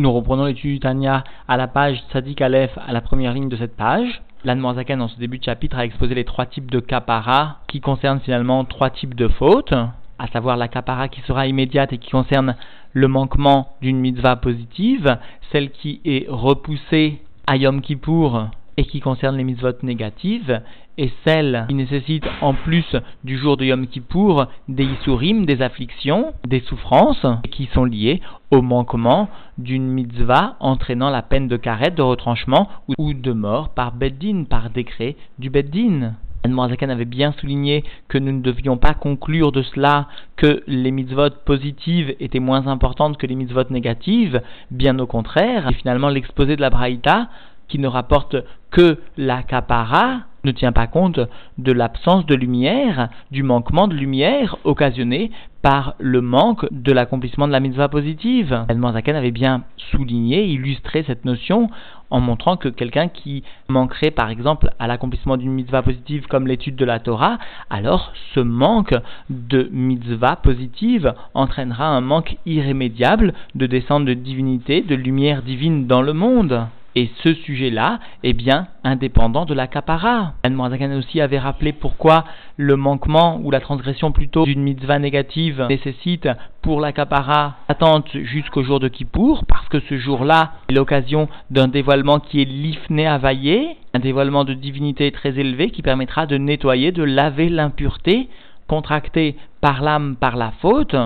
Nous reprenons l'étude du Tanya à la page Tzadik Aleph, à la première ligne de cette page. L'Anne dans ce début de chapitre, a exposé les trois types de kapara qui concernent finalement trois types de fautes, à savoir la kapara qui sera immédiate et qui concerne le manquement d'une mitzvah positive, celle qui est repoussée à Yom Kippour et qui concerne les mitzvot négatives, et celle qui nécessite en plus du jour de Yom Kippour des isurim, des afflictions, des souffrances, qui sont liées au manquement d'une mitzvah entraînant la peine de carette, de retranchement ou de mort par Beddin, par décret du Beddin. Zakan avait bien souligné que nous ne devions pas conclure de cela que les mitzvot positives étaient moins importantes que les mitzvot négatives, bien au contraire. Et finalement, l'exposé de la Braïta qui ne rapporte que la capara ne tient pas compte de l'absence de lumière, du manquement de lumière occasionné par le manque de l'accomplissement de la mitzvah positive. El Zaken avait bien souligné, illustré cette notion en montrant que quelqu'un qui manquerait par exemple à l'accomplissement d'une mitzvah positive comme l'étude de la Torah, alors ce manque de mitzvah positive entraînera un manque irrémédiable de descente de divinité, de lumière divine dans le monde. Et ce sujet-là est bien indépendant de la capara. Anne aussi avait rappelé pourquoi le manquement ou la transgression plutôt d'une mitzvah négative nécessite pour la capara attente jusqu'au jour de Kippour, parce que ce jour-là est l'occasion d'un dévoilement qui est l'ifné availlé, un dévoilement de divinité très élevé qui permettra de nettoyer, de laver l'impureté contractée par l'âme par la faute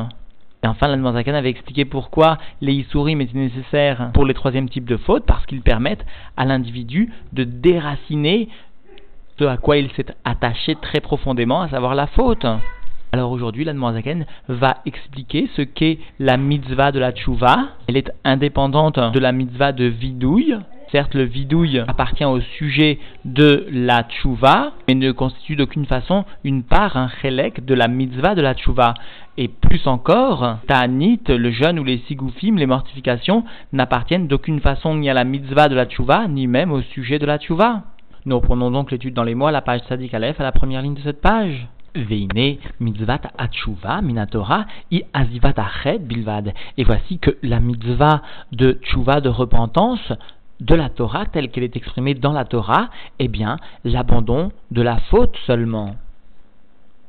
et enfin, l'Anne avait expliqué pourquoi les Isurim étaient nécessaires pour les troisième types de fautes, parce qu'ils permettent à l'individu de déraciner ce à quoi il s'est attaché très profondément, à savoir la faute. Alors aujourd'hui, l'Anne va expliquer ce qu'est la mitzvah de la tchouva. Elle est indépendante de la mitzvah de vidouille, Certes, le vidouille appartient au sujet de la tchouva, mais ne constitue d'aucune façon une part, un chélek de la mitzvah de la tchouva. Et plus encore, ta'anit, le jeûne ou les sigoufim, les mortifications, n'appartiennent d'aucune façon ni à la mitzvah de la tchouva, ni même au sujet de la tchouva. Nous reprenons donc l'étude dans les mois, la page Sadik à la première ligne de cette page. Veine mitzvat atshuva minatora i azivat bilvad. Et voici que la mitzvah de tchouva de repentance de la Torah telle qu'elle est exprimée dans la Torah, eh bien, l'abandon de la faute seulement.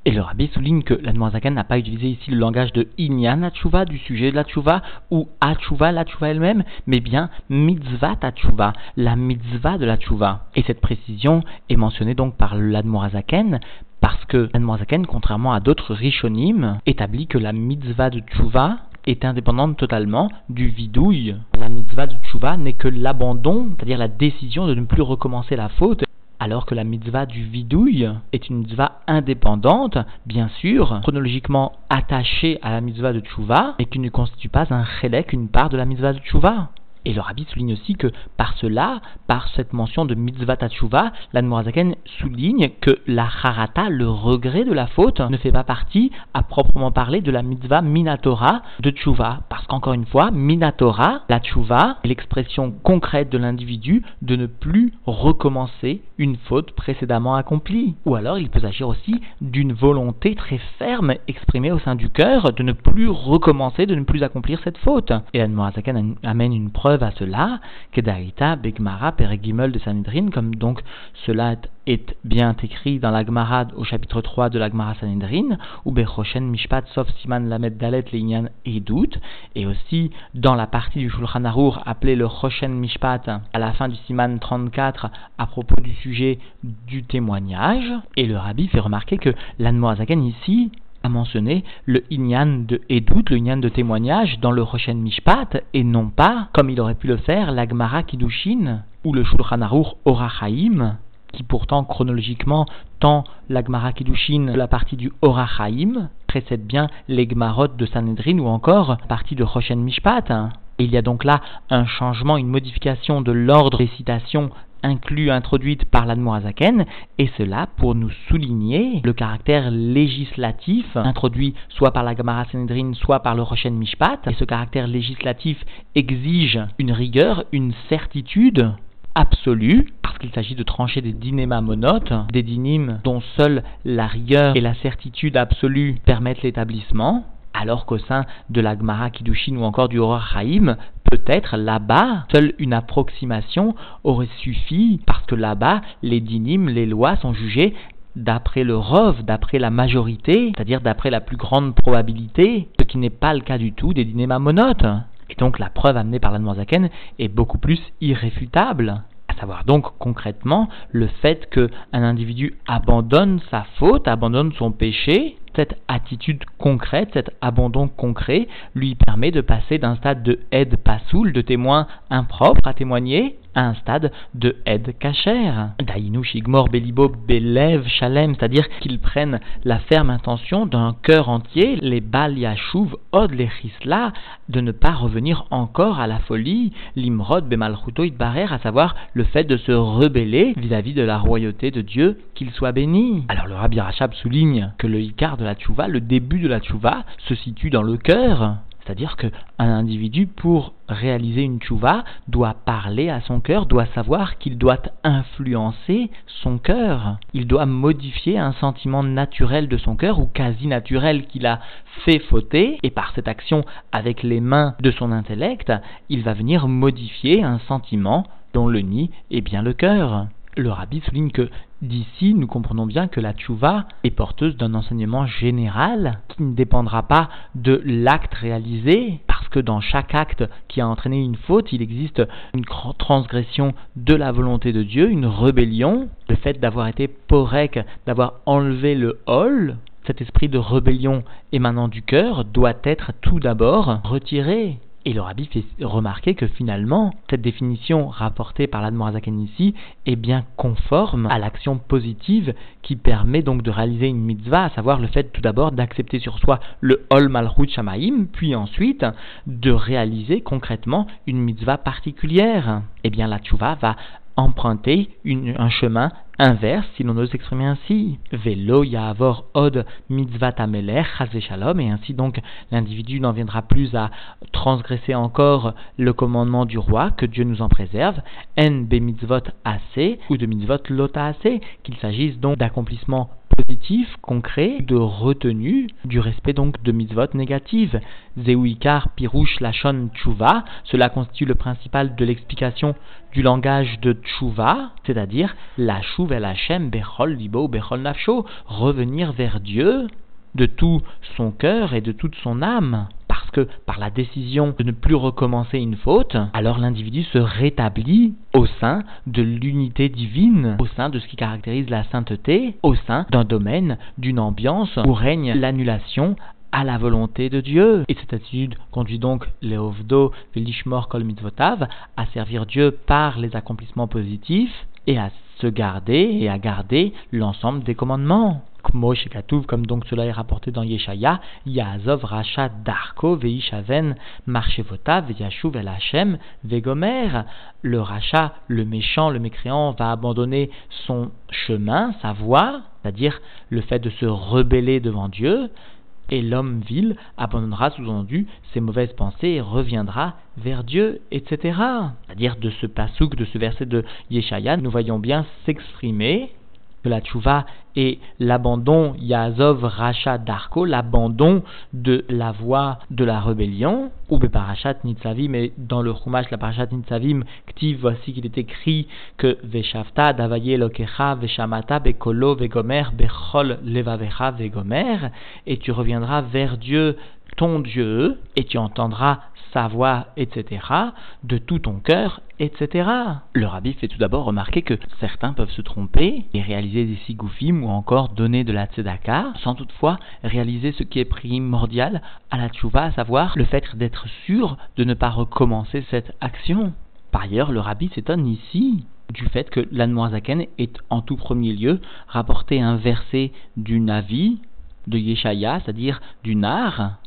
Et le rabbi souligne que la n'a pas utilisé ici le langage de Inyan Atshuva, du sujet de la Tshuva, ou Atshuva, la Tshuva elle-même, mais bien Mitzvah Atshuva, la mitzvah de la Tshuva. Et cette précision est mentionnée donc par l'Admorazaken, parce que l'Admorazaken, contrairement à d'autres Rishonim, établit que la mitzvah de Tshuva est indépendante totalement du vidouille. La mitzvah de tshuva n'est que l'abandon, c'est-à-dire la décision de ne plus recommencer la faute, alors que la mitzvah du vidouille est une mitzvah indépendante, bien sûr, chronologiquement attachée à la mitzvah de tshuva, et qui ne constitue pas un chélek, une part de la mitzvah de tshuva. Et le rabbi souligne aussi que par cela, par cette mention de mitzvah tatshuva, l'Anmorazaken souligne que la harata, le regret de la faute, ne fait pas partie, à proprement parler, de la mitzvah minatora de tshuva. Parce qu'encore une fois, minatora, la tshuva, est l'expression concrète de l'individu de ne plus recommencer une faute précédemment accomplie. Ou alors il peut s'agir aussi d'une volonté très ferme exprimée au sein du cœur de ne plus recommencer, de ne plus accomplir cette faute. Et l'Anmorazaken amène une preuve à cela, Kedarita, Begmara, Peregimel de Sanhedrin, comme donc cela est bien écrit dans la Gemara au chapitre 3 de la Gemara Sanhedrin, ou Bechoshen Mishpat Sof Siman Lamed Dalet Leinian Edut, et aussi dans la partie du Shulchan Arour appelée le Choshen Mishpat à la fin du Siman 34 à propos du sujet du témoignage, et le Rabbi fait remarquer que l'Anmoazagan ici a mentionné le Inyan de Edut, le Inyan de témoignage, dans le Roshen Mishpat, et non pas, comme il aurait pu le faire, l'Agmara Kiddushin ou le Shulchan Aruch Orachaim, qui pourtant chronologiquement, tant l'Agmara Kiddushin, la partie du Orachaim, précède bien les Gmarot de Sanhedrin ou encore partie de Roshen Mishpat. il y a donc là un changement, une modification de l'ordre des citations inclus, introduite par l'Admorazaken, et cela pour nous souligner le caractère législatif introduit soit par la Gamara Sanhedrin, soit par le Roshen Mishpat. Et ce caractère législatif exige une rigueur, une certitude absolue, parce qu'il s'agit de trancher des dinémas monotes, des dynimes dont seule la rigueur et la certitude absolue permettent l'établissement, alors qu'au sein de la Gemara Kiddushin ou encore du Horror Haïm, peut-être là-bas, seule une approximation aurait suffi, parce que là-bas, les dynimes, les lois sont jugées d'après le rov, d'après la majorité, c'est-à-dire d'après la plus grande probabilité, ce qui n'est pas le cas du tout des dîners mamonotes. Et donc la preuve amenée par la Zaken est beaucoup plus irréfutable. Savoir. Donc concrètement le fait qu'un individu abandonne sa faute, abandonne son péché, cette attitude concrète, cet abandon concret, lui permet de passer d'un stade de aide passoul, de témoin impropre à témoigner, à un stade de aide cachère. Dainu shigmor belibo belev shalem, c'est-à-dire qu'ils prennent la ferme intention d'un cœur entier, les bal yashuv od lechisla, de ne pas revenir encore à la folie, limrod bemalchuto itbarer, à savoir le fait de se rebeller vis-à-vis de la royauté de Dieu, qu'il soit béni. Alors le Rabbi Rachab souligne que le Icar de la tchouva, le début de la tchouva, se situe dans le cœur. C'est-à-dire qu'un individu, pour réaliser une tchouva, doit parler à son cœur, doit savoir qu'il doit influencer son cœur. Il doit modifier un sentiment naturel de son cœur ou quasi naturel qu'il a fait fauter, et par cette action avec les mains de son intellect, il va venir modifier un sentiment dont le nid est bien le cœur. Le rabbi souligne que d'ici, nous comprenons bien que la tchouva est porteuse d'un enseignement général qui ne dépendra pas de l'acte réalisé, parce que dans chaque acte qui a entraîné une faute, il existe une transgression de la volonté de Dieu, une rébellion, le fait d'avoir été porek, d'avoir enlevé le hol, cet esprit de rébellion émanant du cœur doit être tout d'abord retiré. Et le rabbi fait remarquer que finalement, cette définition rapportée par l'Admorazaken ici est bien conforme à l'action positive qui permet donc de réaliser une mitzvah, à savoir le fait tout d'abord d'accepter sur soi le Hol Malchut Shamaim, puis ensuite de réaliser concrètement une mitzvah particulière. Eh bien, la tchouva va emprunter un chemin inverse, si l'on ose s'exprimer ainsi. Velo yavor od mitzvah ameler shalom, et ainsi donc l'individu n'en viendra plus à transgresser encore le commandement du roi, que Dieu nous en préserve, en be mitzvot assez, ou de mitzvot lota assez, qu'il s'agisse donc d'accomplissement positif, concret, de retenue, du respect donc de mitzvot négatives. Zéouikar, Pirouche, Lachon, Tchouva, cela constitue le principal de l'explication du langage de Tchouva, c'est-à-dire la Chouv el Hashem, Bechol Libo, Bechol Nafsho, revenir vers Dieu de tout son cœur et de toute son âme parce que par la décision de ne plus recommencer une faute, alors l'individu se rétablit au sein de l'unité divine, au sein de ce qui caractérise la sainteté, au sein d'un domaine, d'une ambiance où règne l'annulation à la volonté de Dieu. Et cette attitude conduit donc Léovdo, Velishmor Kol Mitzvotav à servir Dieu par les accomplissements positifs et à se garder et à garder l'ensemble des commandements comme donc cela est rapporté dans Yeshaya, Yazov Racha Darko Veishaven Marchevota Veyashuv El Hashem Vegomer. Le Racha, le méchant, le mécréant, va abandonner son chemin, sa voie, c'est-à-dire le fait de se rebeller devant Dieu, et l'homme vil abandonnera sous-entendu ses mauvaises pensées et reviendra vers Dieu, etc. C'est-à-dire de ce pasouk, de ce verset de Yeshaya, nous voyons bien s'exprimer que la tchouva est l'abandon Yazov Racha Darko, l'abandon de la voie de la rébellion, ou Parashat Nitzavim, et dans le Chumash, la Parashat Nitzavim, Ktiv, voici qu'il est écrit que Veshavta, Davaye Lokecha, Veshamata, Bekolo, Vegomer, Bechol, Levavecha, Vegomer, et tu reviendras vers Dieu ton Dieu, et tu entendras sa voix, etc., de tout ton cœur, etc. Le rabbi fait tout d'abord remarquer que certains peuvent se tromper et réaliser des sigoufim ou encore donner de la tzedaka, sans toutefois réaliser ce qui est primordial à la tchouva, à savoir le fait d'être sûr de ne pas recommencer cette action. Par ailleurs, le rabbi s'étonne ici du fait que l'Anmoazaken est en tout premier lieu rapporté un verset du Navi, de Yeshaya, c'est-à-dire du Nar,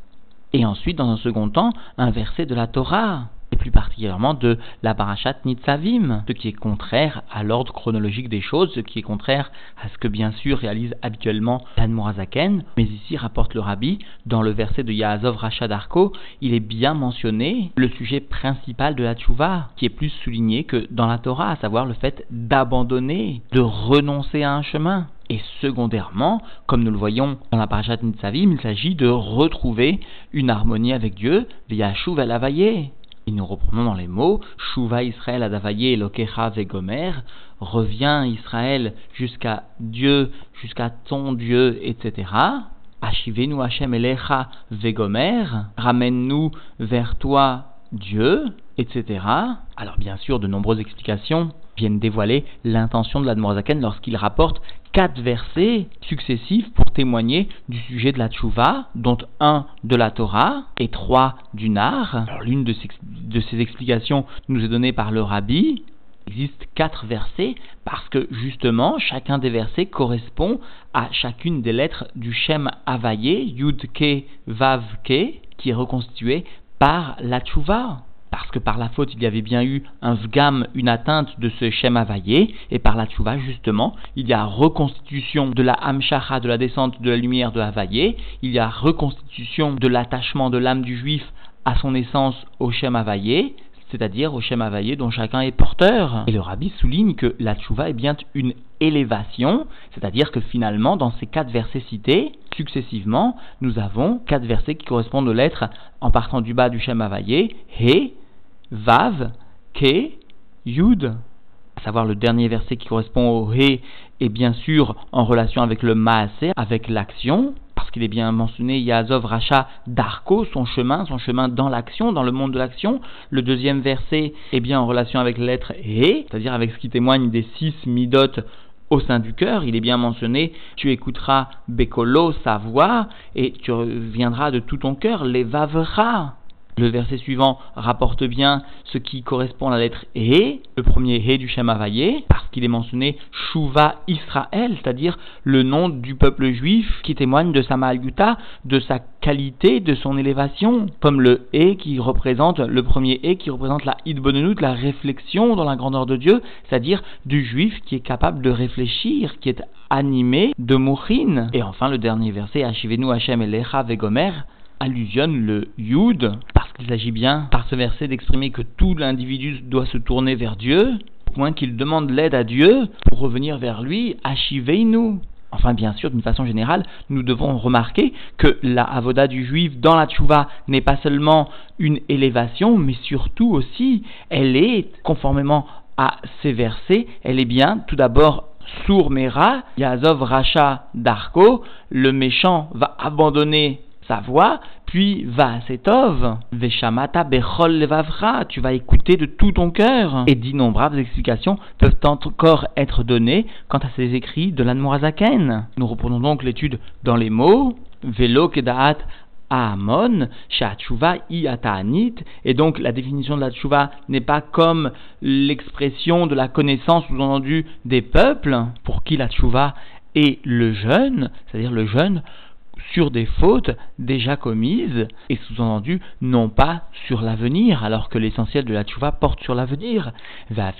et ensuite, dans un second temps, un verset de la Torah, et plus particulièrement de la parashat Nitzavim, ce qui est contraire à l'ordre chronologique des choses, ce qui est contraire à ce que bien sûr réalise habituellement l'Admorazaken, mais ici rapporte le Rabbi, dans le verset de Yaazov Rachad Arko, il est bien mentionné le sujet principal de la tchouva, qui est plus souligné que dans la Torah, à savoir le fait d'abandonner, de renoncer à un chemin. Et secondairement, comme nous le voyons dans la parashat Nitzavim, il s'agit de retrouver une harmonie avec Dieu via Shuv Avayé. Et nous reprenons dans les mots Shuva Israël Adavaye Lokecha Vegomer, revient Israël jusqu'à Dieu, jusqu'à ton Dieu, etc. Hashem Elecha Vegomer, ramène-nous vers toi Dieu, etc. Alors bien sûr, de nombreuses explications viennent dévoiler l'intention de l'Admorazaken lorsqu'il rapporte quatre versets successifs pour témoigner du sujet de la tchouva, dont un de la Torah et trois du Nar. L'une de ces, explications nous est donnée par le Rabbi, il existe quatre versets parce que justement chacun des versets correspond à chacune des lettres du Shem Avaye, Yud Ke Vav Ke, qui est reconstitué par la tchouva. Parce que par la faute, il y avait bien eu un vgam, une atteinte de ce Shem Avaye, et par la tchouva, justement, il y a reconstitution de la Hamshacha, de la descente de la lumière de Avaye, il y a reconstitution de l'attachement de l'âme du juif à son essence au Shem Avaye, c'est-à-dire au Shem Avaye dont chacun est porteur. Et le rabbi souligne que la tchouva est bien une élévation, c'est-à-dire que finalement, dans ces quatre versets cités, successivement, nous avons quatre versets qui correspondent aux lettres en partant du bas du Shem Avaye, He, Vav, Ke, Yud. À savoir le dernier verset qui correspond au He est bien sûr en relation avec le Maaseh, avec l'action, parce qu'il est bien mentionné Yazov Racha Darko, son chemin, son chemin dans l'action, dans le monde de l'action. Le deuxième verset est bien en relation avec la lettre He, c'est-à-dire avec ce qui témoigne des six midot au sein du cœur, il est bien mentionné, tu écouteras Bekolo, sa voix, et tu reviendras de tout ton cœur, les vavera. Le verset suivant rapporte bien ce qui correspond à la lettre He, le premier He du Shem parce qu'il est mentionné Shuva Israël, c'est-à-dire le nom du peuple juif qui témoigne de sa Ma'aluta, de sa qualité, de son élévation, comme le He qui représente, le premier He qui représente la Idbonenut, la réflexion dans la grandeur de Dieu, c'est-à-dire du juif qui est capable de réfléchir, qui est animé de Mouchin. Et enfin le dernier verset, Hashivenu Hashem Elecha Vegomer, allusionne le Yud, qu'il s'agit bien, par ce verset, d'exprimer que tout l'individu doit se tourner vers Dieu, au point qu'il demande l'aide à Dieu pour revenir vers lui, nous Enfin, bien sûr, d'une façon générale, nous devons remarquer que la avoda du juif dans la tchouva n'est pas seulement une élévation, mais surtout aussi, elle est, conformément à ces versets, elle est bien, tout d'abord, Sourmera, Yazov Racha Darko, le méchant va abandonner sa voix, puis va setov, veshamata bechol levavra, tu vas écouter de tout ton cœur. Et d'innombrables explications peuvent encore être données quant à ces écrits de l'Anmorazaken. Nous reprenons donc l'étude dans les mots, velo kedaat Amon, Shachuva i Ataanit, et donc la définition de la Tchouva n'est pas comme l'expression de la connaissance sous-entendue des peuples, pour qui la Tchouva est le jeûne, c'est-à-dire le jeûne sur des fautes déjà commises et sous-entendu non pas sur l'avenir, alors que l'essentiel de la tchouva porte sur l'avenir. Va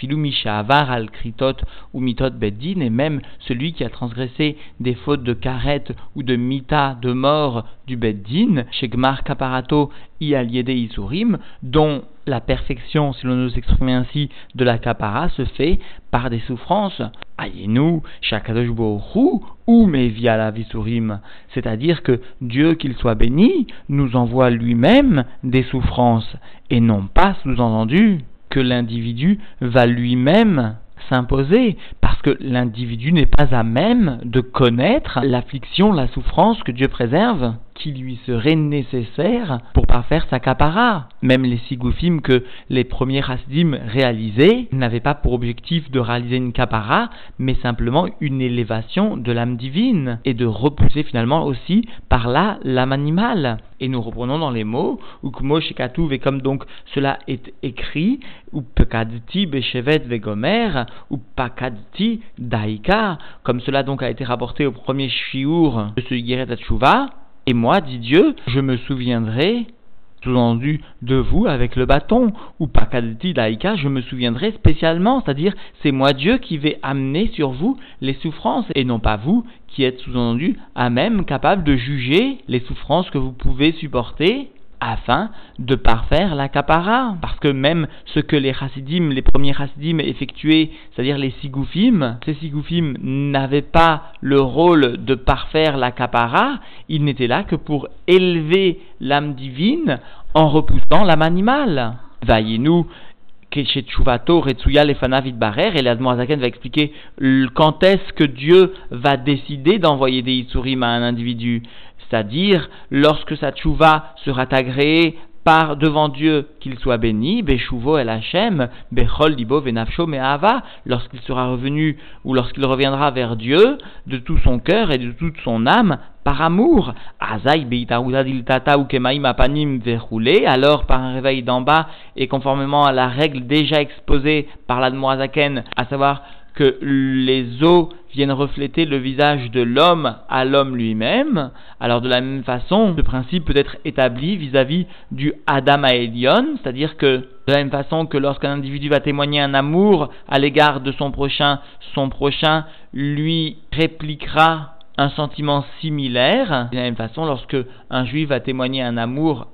avar al kritot ou mitot beddin et même celui qui a transgressé des fautes de karet ou de mita de mort du beddin, shegmar kaparato i aliede isurim, dont la perfection, si l'on nous exprimer ainsi, de la capara se fait par des souffrances. Ayenu, shakadosh ou mais via la visurim. C'est-à-dire que Dieu, qu'il soit béni, nous envoie lui-même des souffrances, et non pas sous-entendu que l'individu va lui-même s'imposer, parce que l'individu n'est pas à même de connaître l'affliction, la souffrance que Dieu préserve qui lui serait nécessaire pour parfaire sa capara. Même les sigoufim que les premiers hasidim réalisaient n'avaient pas pour objectif de réaliser une capara, mais simplement une élévation de l'âme divine et de repousser finalement aussi par là l'âme animale. Et nous reprenons dans les mots, ou et comme donc cela est écrit, ou pekadti bechevet vegomer, ou pakadti daika, comme cela donc a été rapporté au premier shiur de ce Yeret et moi, dit Dieu, je me souviendrai, sous-entendu, de vous avec le bâton, ou pakadti daika, je me souviendrai spécialement, c'est-à-dire c'est moi Dieu qui vais amener sur vous les souffrances, et non pas vous qui êtes sous-entendu à même capable de juger les souffrances que vous pouvez supporter afin de parfaire la capara. Parce que même ce que les chassidim, les premiers chassidim effectuaient, c'est-à-dire les sigoufim, ces sigoufim n'avaient pas le rôle de parfaire la capara, ils n'étaient là que pour élever l'âme divine en repoussant l'âme animale. Vaillez-nous Retsuya, Lefanavid Barer, et l'Admoazaken va expliquer quand est-ce que Dieu va décider d'envoyer des Itsurim à un individu c'est-à-dire lorsque sa tchouva sera agréée par devant Dieu qu'il soit béni, Beshuvo el Hashem, Bechol Libo Venafsho Me'ava, lorsqu'il sera revenu ou lorsqu'il reviendra vers Dieu de tout son cœur et de toute son âme par amour. Azai Tata ou Kemaim Apanim alors par un réveil d'en bas et conformément à la règle déjà exposée par l'Admoazaken, à savoir que les eaux viennent refléter le visage de l'homme à l'homme lui-même, alors de la même façon, ce principe peut être établi vis-à-vis du Adam Aelion, c'est-à-dire que de la même façon que lorsqu'un individu va témoigner un amour à l'égard de son prochain, son prochain lui répliquera un sentiment similaire. De la même façon, lorsque un juif va témoigner un amour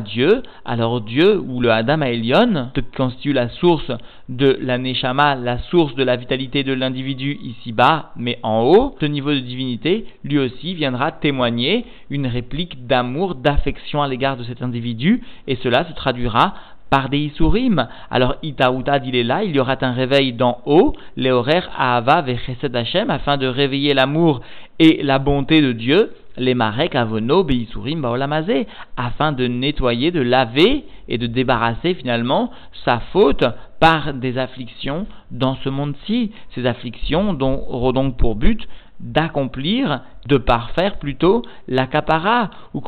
Dieu, alors Dieu, ou le Adam Aelion, constitue la source de la Neshama, la source de la vitalité de l'individu ici-bas, mais en haut, ce niveau de divinité, lui aussi viendra témoigner une réplique d'amour, d'affection à l'égard de cet individu, et cela se traduira par des Isurim. Alors, Itaouta, il est là, il y aura un réveil d'en haut, les horaires Ahava Vechesed Hashem, afin de réveiller l'amour et la bonté de Dieu, les marek avono beisurim baolamazé, afin de nettoyer, de laver et de débarrasser finalement sa faute par des afflictions dans ce monde-ci. Ces afflictions dont, auront donc pour but d'accomplir, de parfaire plutôt la capara, ou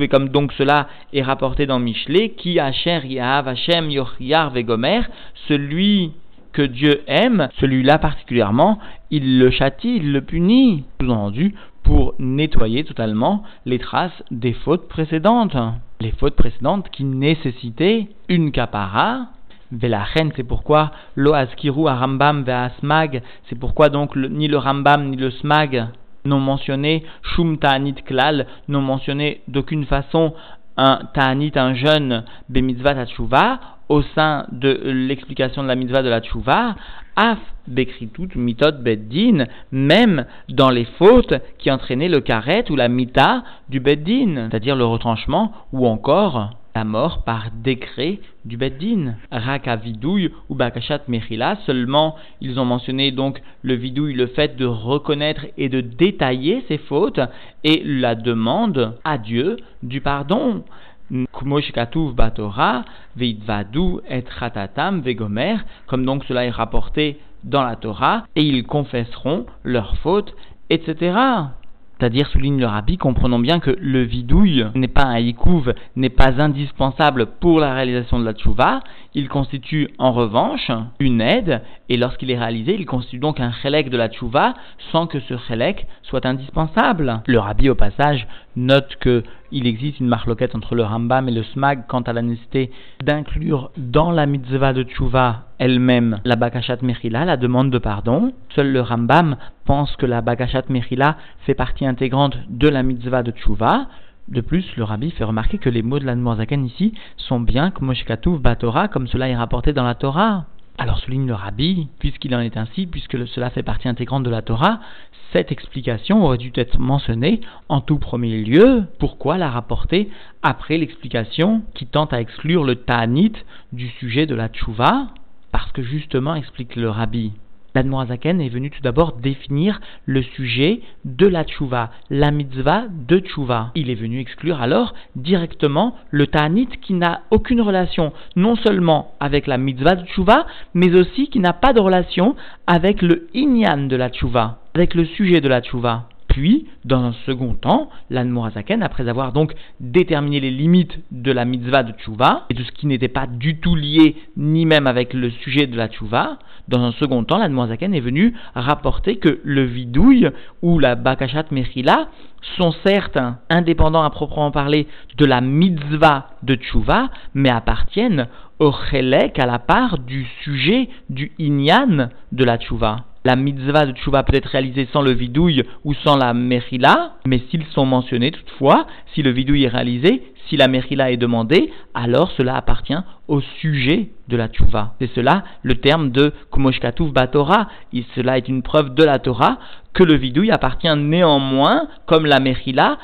et comme donc cela est rapporté dans Michelet, qui Asher Yahav Hashem Yochiyar Vegomer, celui que Dieu aime, celui-là particulièrement, il le châtie, il le punit, sous-entendu, pour nettoyer totalement les traces des fautes précédentes. Les fautes précédentes qui nécessitaient une capara. Velachen, c'est pourquoi lo askiru arambam smag, c'est pourquoi donc ni le rambam ni le smag n'ont mentionné shum ta'anit klal, n'ont mentionné d'aucune façon un ta'anit, un jeune bemitzvat tchouva, au sein de l'explication de la mitzvah de la tchouva, af bekritut mitot beddin, même dans les fautes qui entraînaient le karet ou la mita du beddin, c'est-à-dire le retranchement ou encore la mort par décret du beddin. Raka vidouille ou bakashat mechila, seulement ils ont mentionné donc le vidouille, le fait de reconnaître et de détailler ses fautes et la demande à Dieu du pardon. Batora, et Ratatam Vegomer, comme donc cela est rapporté dans la Torah, et ils confesseront leurs fautes, etc. C'est-à-dire, souligne le rabbi, comprenons bien que le vidouille n'est pas un ikouv, n'est pas indispensable pour la réalisation de la tchouva, il constitue en revanche une aide, et lorsqu'il est réalisé, il constitue donc un chélek de la tchouva sans que ce chélek soit indispensable. Le rabbi, au passage, note que il existe une marloquette entre le Rambam et le Smag quant à la nécessité d'inclure dans la mitzvah de Tchouva elle-même la Bakashat Mechila, la demande de pardon. Seul le Rambam pense que la Bakashat Mechila fait partie intégrante de la mitzvah de Tchouva. De plus, le rabbi fait remarquer que les mots de l'Admorzakan ici sont bien Moshkatouv Batora, comme cela est rapporté dans la Torah. Alors souligne le rabbi, puisqu'il en est ainsi, puisque cela fait partie intégrante de la Torah, cette explication aurait dû être mentionnée en tout premier lieu. Pourquoi la rapporter après l'explication qui tente à exclure le ta'anit du sujet de la tchouva? Parce que justement, explique le rabbi, l'Admorazaken est venu tout d'abord définir le sujet de la tchouva, la mitzvah de tchouva. Il est venu exclure alors directement le ta'anit qui n'a aucune relation non seulement avec la mitzvah de tchouva, mais aussi qui n'a pas de relation avec le inyan de la tchouva, avec le sujet de la tchouva. Puis, dans un second temps, l'Anmorazaken, après avoir donc déterminé les limites de la mitzvah de tchouva et de ce qui n'était pas du tout lié ni même avec le sujet de la tchouva, dans un second temps, l'Anmorazaken est venu rapporter que le vidouille ou la bakashat mechila sont certes indépendants à proprement parler de la mitzvah de tchouva, mais appartiennent au chelek, à la part du sujet du inyan de la tchouva la mitzvah de tchouva peut être réalisée sans le vidouille ou sans la mechila, mais s'ils sont mentionnés toutefois, si le vidouille est réalisé, si la Mechila est demandée, alors cela appartient au sujet de la tchouva. C'est cela le terme de Kumoshkatuv Batora. cela est une preuve de la Torah que le vidouille appartient néanmoins, comme la Mechila,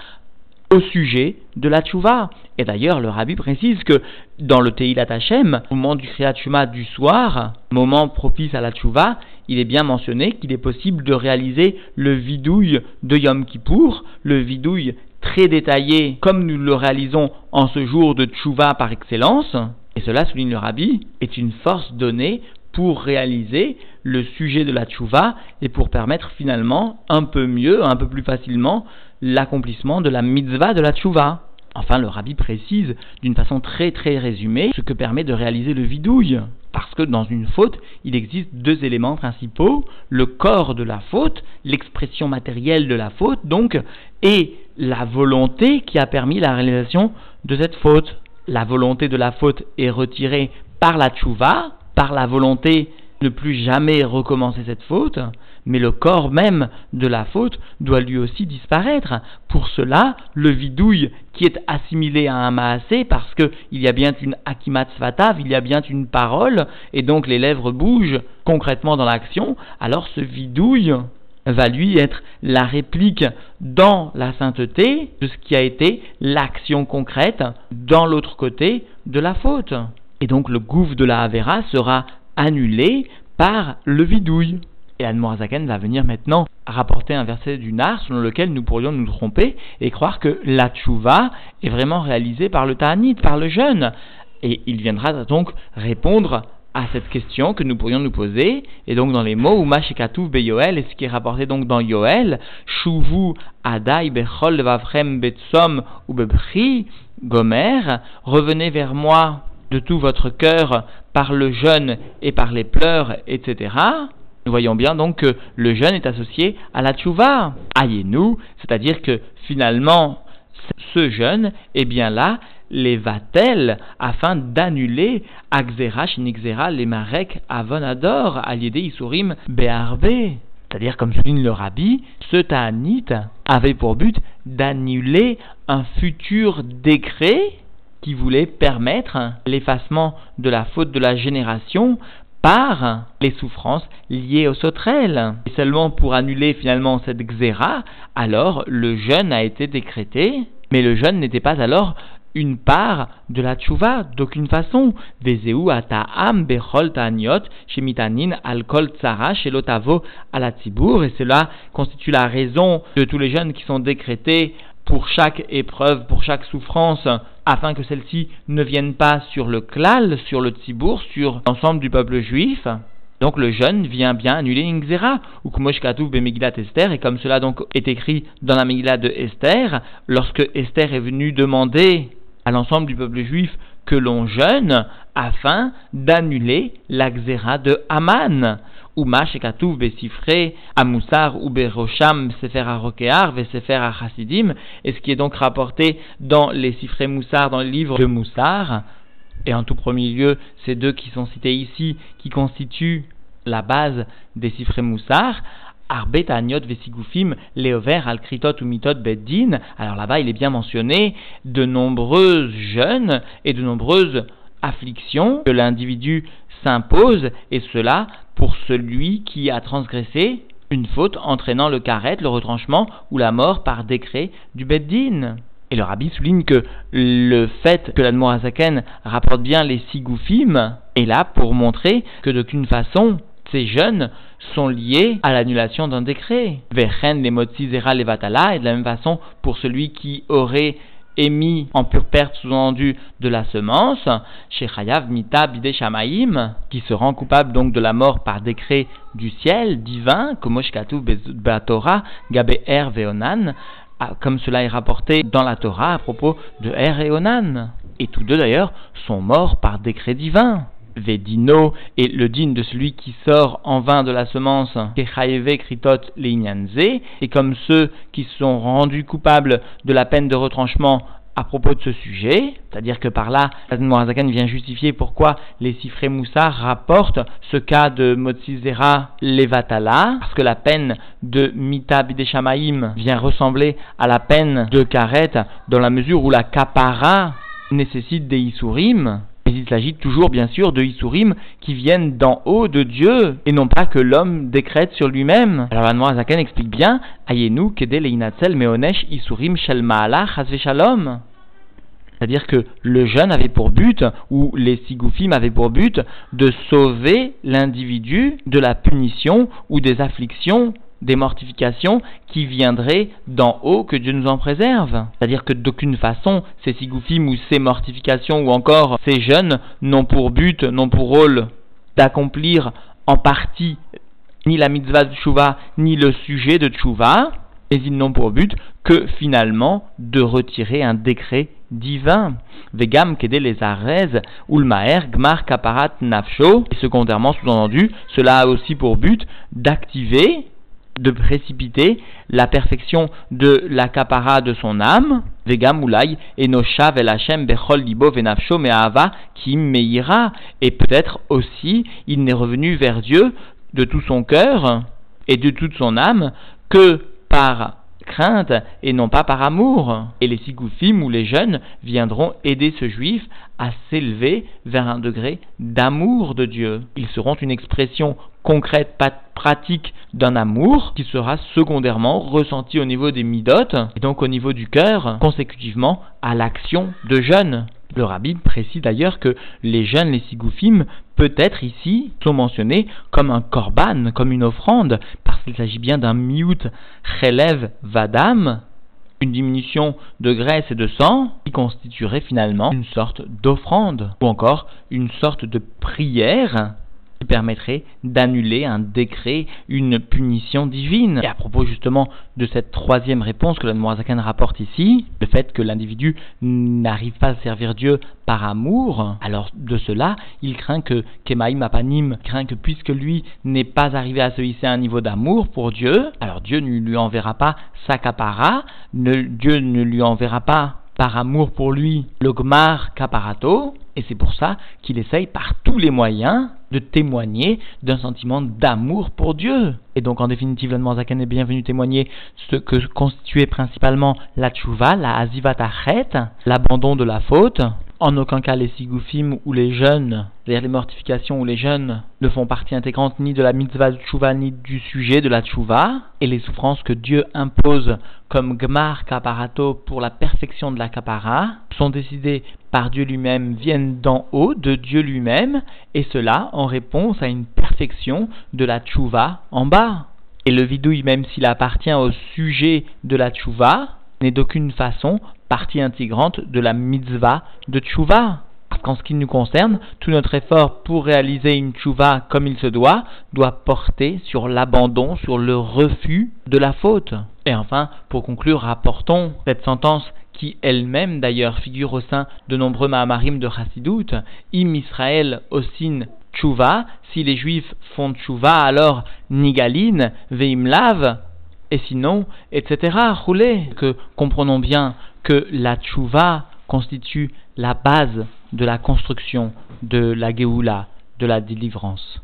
au sujet de la tchouva. Et d'ailleurs, le rabbi précise que dans le Teilat Hashem, au moment du Kriyat du soir, moment propice à la tchouva, il est bien mentionné qu'il est possible de réaliser le vidouille de Yom Kippour, le vidouille très détaillé comme nous le réalisons en ce jour de tchouva par excellence. Et cela, souligne le rabbi, est une force donnée pour réaliser le sujet de la tchouva et pour permettre finalement un peu mieux, un peu plus facilement l'accomplissement de la mitzvah de la tchouva. Enfin, le rabbi précise d'une façon très très résumée ce que permet de réaliser le vidouille. Parce que dans une faute, il existe deux éléments principaux, le corps de la faute, l'expression matérielle de la faute, donc, et la volonté qui a permis la réalisation de cette faute. La volonté de la faute est retirée par la tchouva, par la volonté ne plus jamais recommencer cette faute, mais le corps même de la faute doit lui aussi disparaître. Pour cela, le vidouille qui est assimilé à un maasé, parce qu'il y a bien une akimat svatav, il y a bien une parole, et donc les lèvres bougent concrètement dans l'action, alors ce vidouille va lui être la réplique dans la sainteté de ce qui a été l'action concrète dans l'autre côté de la faute. Et donc le gouffre de la Havera sera annulé par le vidouille. Et Admorazaken va venir maintenant rapporter un verset du Nar selon lequel nous pourrions nous tromper et croire que la tchouva est vraiment réalisée par le Ta'anit, par le jeûne. Et il viendra donc répondre à cette question que nous pourrions nous poser. Et donc dans les mots ou Mashikatouv be Yoel, et ce qui est rapporté donc dans Yoel, Shuvu Adai Bechol Vavrem Betsom ou Gomer, revenez vers moi de tout votre cœur par le jeûne et par les pleurs, etc. Nous voyons bien donc que le jeûne est associé à la tchouva, nous c'est-à-dire que finalement ce jeûne est bien là les va-t-elle afin d'annuler Axera, Shinixera, les Marek, Avonador, Aliédé, Isurim, Beharbe. C'est-à-dire, comme souligne le rabbi, ce Ta'anit avait pour but d'annuler un futur décret qui voulait permettre l'effacement de la faute de la génération par les souffrances liées au sauterelles. Et seulement pour annuler finalement cette xéra, alors le jeûne a été décrété, mais le jeûne n'était pas alors une part de la tchouva d'aucune façon. Vezeu ata'am bechol ta'aniot shemitanin alkol tsara shelotavo alatibour et cela constitue la raison de tous les jeûnes qui sont décrétés pour chaque épreuve, pour chaque souffrance, afin que celle-ci ne vienne pas sur le klal, sur le tzibour, sur l'ensemble du peuple juif. Donc le jeûne vient bien annuler une xéra, ou kumosh be Megillat Esther, et comme cela donc est écrit dans la Megillah de Esther, lorsque Esther est venue demander à l'ensemble du peuple juif que l'on jeûne afin d'annuler la xéra de Haman. Uma shekatuv besifre amusar ou berosham sefer harokear sefer hachasidim, et ce qui est donc rapporté dans les sifrés moussar, dans le livre de Moussar, et en tout premier lieu, ces deux qui sont cités ici, qui constituent la base des sifrés moussar, Arbet Aniot Vesigufim, Léover, Alkritot ou Mitot Beddin. Alors là-bas, il est bien mentionné de nombreuses jeunes et de nombreuses afflictions que l'individu s'impose, et cela pour celui qui a transgressé une faute entraînant le karet, le retranchement ou la mort par décret du Beddin. Et le rabbi souligne que le fait que l'Admorazaken rapporte bien les sigoufim est là pour montrer que d'aucune façon ces jeunes sont liés à l'annulation d'un décret. Vechen les motzizera et de la même façon pour celui qui aurait émis en pure perte sous-entendu de la semence, chez Chayav Mita Bide qui se rend coupable donc de la mort par décret du ciel divin, comme Gabe Er Veonan, comme cela est rapporté dans la Torah à propos de Er et Onan. Et tous deux d'ailleurs sont morts par décret divin. Vedino et le digne de celui qui sort en vain de la semence, Kritot et comme ceux qui sont rendus coupables de la peine de retranchement à propos de ce sujet, c'est-à-dire que par là, Morazakan vient justifier pourquoi les Sifré Moussa rapportent ce cas de Motzizera Levatala, parce que la peine de Mita Bideshamaim vient ressembler à la peine de Karet dans la mesure où la Kapara nécessite des Isurim, mais il s'agit toujours, bien sûr, de Isurim qui viennent d'en haut de Dieu, et non pas que l'homme décrète sur lui-même. Alors la Zaken explique bien, Ayenu kede leinatzel meonesh Isurim shel shalom. C'est-à-dire que le jeûne avait pour but, ou les sigoufim avaient pour but, de sauver l'individu de la punition ou des afflictions des mortifications qui viendraient d'en haut, que Dieu nous en préserve. C'est-à-dire que d'aucune façon, ces sigoufim ou ces mortifications ou encore ces jeûnes n'ont pour but, n'ont pour rôle d'accomplir en partie ni la mitzvah de Tshuva, ni le sujet de Tshuva, mais ils n'ont pour but que finalement de retirer un décret divin. Vegam kede les ulmaer, gmar kaparat nafsho. Et secondairement, sous-entendu, cela a aussi pour but d'activer de précipiter la perfection de la capara de son âme, vega mulai, et noshav el Hashem bechol libo venafsho me'ava qui meira, et peut-être aussi il n'est revenu vers Dieu de tout son cœur et de toute son âme que par crainte et non pas par amour. Et les sigoufim ou les jeunes viendront aider ce juif à s'élever vers un degré d'amour de Dieu. Ils seront une expression concrète, pratique d'un amour qui sera secondairement ressenti au niveau des midotes et donc au niveau du cœur, consécutivement à l'action de jeûne. Le rabbi précise d'ailleurs que les jeunes, les sigoufim, peut-être ici sont mentionnés comme un korban, comme une offrande, parce qu'il s'agit bien d'un miout chelev vadam, une diminution de graisse et de sang qui constituerait finalement une sorte d'offrande, ou encore une sorte de prière permettrait d'annuler un décret, une punition divine. Et à propos justement de cette troisième réponse que le rapporte ici, le fait que l'individu n'arrive pas à servir Dieu par amour, alors de cela, il craint que Kemaim Apanim craint que puisque lui n'est pas arrivé à se hisser à un niveau d'amour pour Dieu, alors Dieu ne lui enverra pas sa capara, Dieu ne lui enverra pas par amour pour lui le Gmar Caparato, et c'est pour ça qu'il essaye par tous les moyens de témoigner d'un sentiment d'amour pour Dieu. Et donc en définitive, le Zaken est bienvenu témoigner ce que constituait principalement la tchouva, la azivatachet, l'abandon de la faute, en aucun cas les sigoufim ou les jeunes, c'est-à-dire les mortifications ou les jeunes, ne font partie intégrante ni de la mitzvah de ni du sujet de la tchouva, et les souffrances que Dieu impose comme gmar kaparato pour la perfection de la kapara sont décidées par Dieu lui-même, viennent d'en haut, de Dieu lui-même, et cela en réponse à une perfection de la tchouva en bas. Et le vidouille, même s'il appartient au sujet de la tchouva, n'est d'aucune façon partie intégrante de la mitzvah de tchouva. Parce qu'en ce qui nous concerne, tout notre effort pour réaliser une tchouva comme il se doit, doit porter sur l'abandon, sur le refus de la faute. Et enfin, pour conclure, rapportons cette sentence qui elle-même d'ailleurs figure au sein de nombreux Mahamarim de Chassidut, Im Israël osin tchouva, si les juifs font tchouva, alors nigalin veim lav, et sinon, etc. Roulez, que comprenons bien que la tchouva constitue la base de la construction de la Géoula, de la délivrance.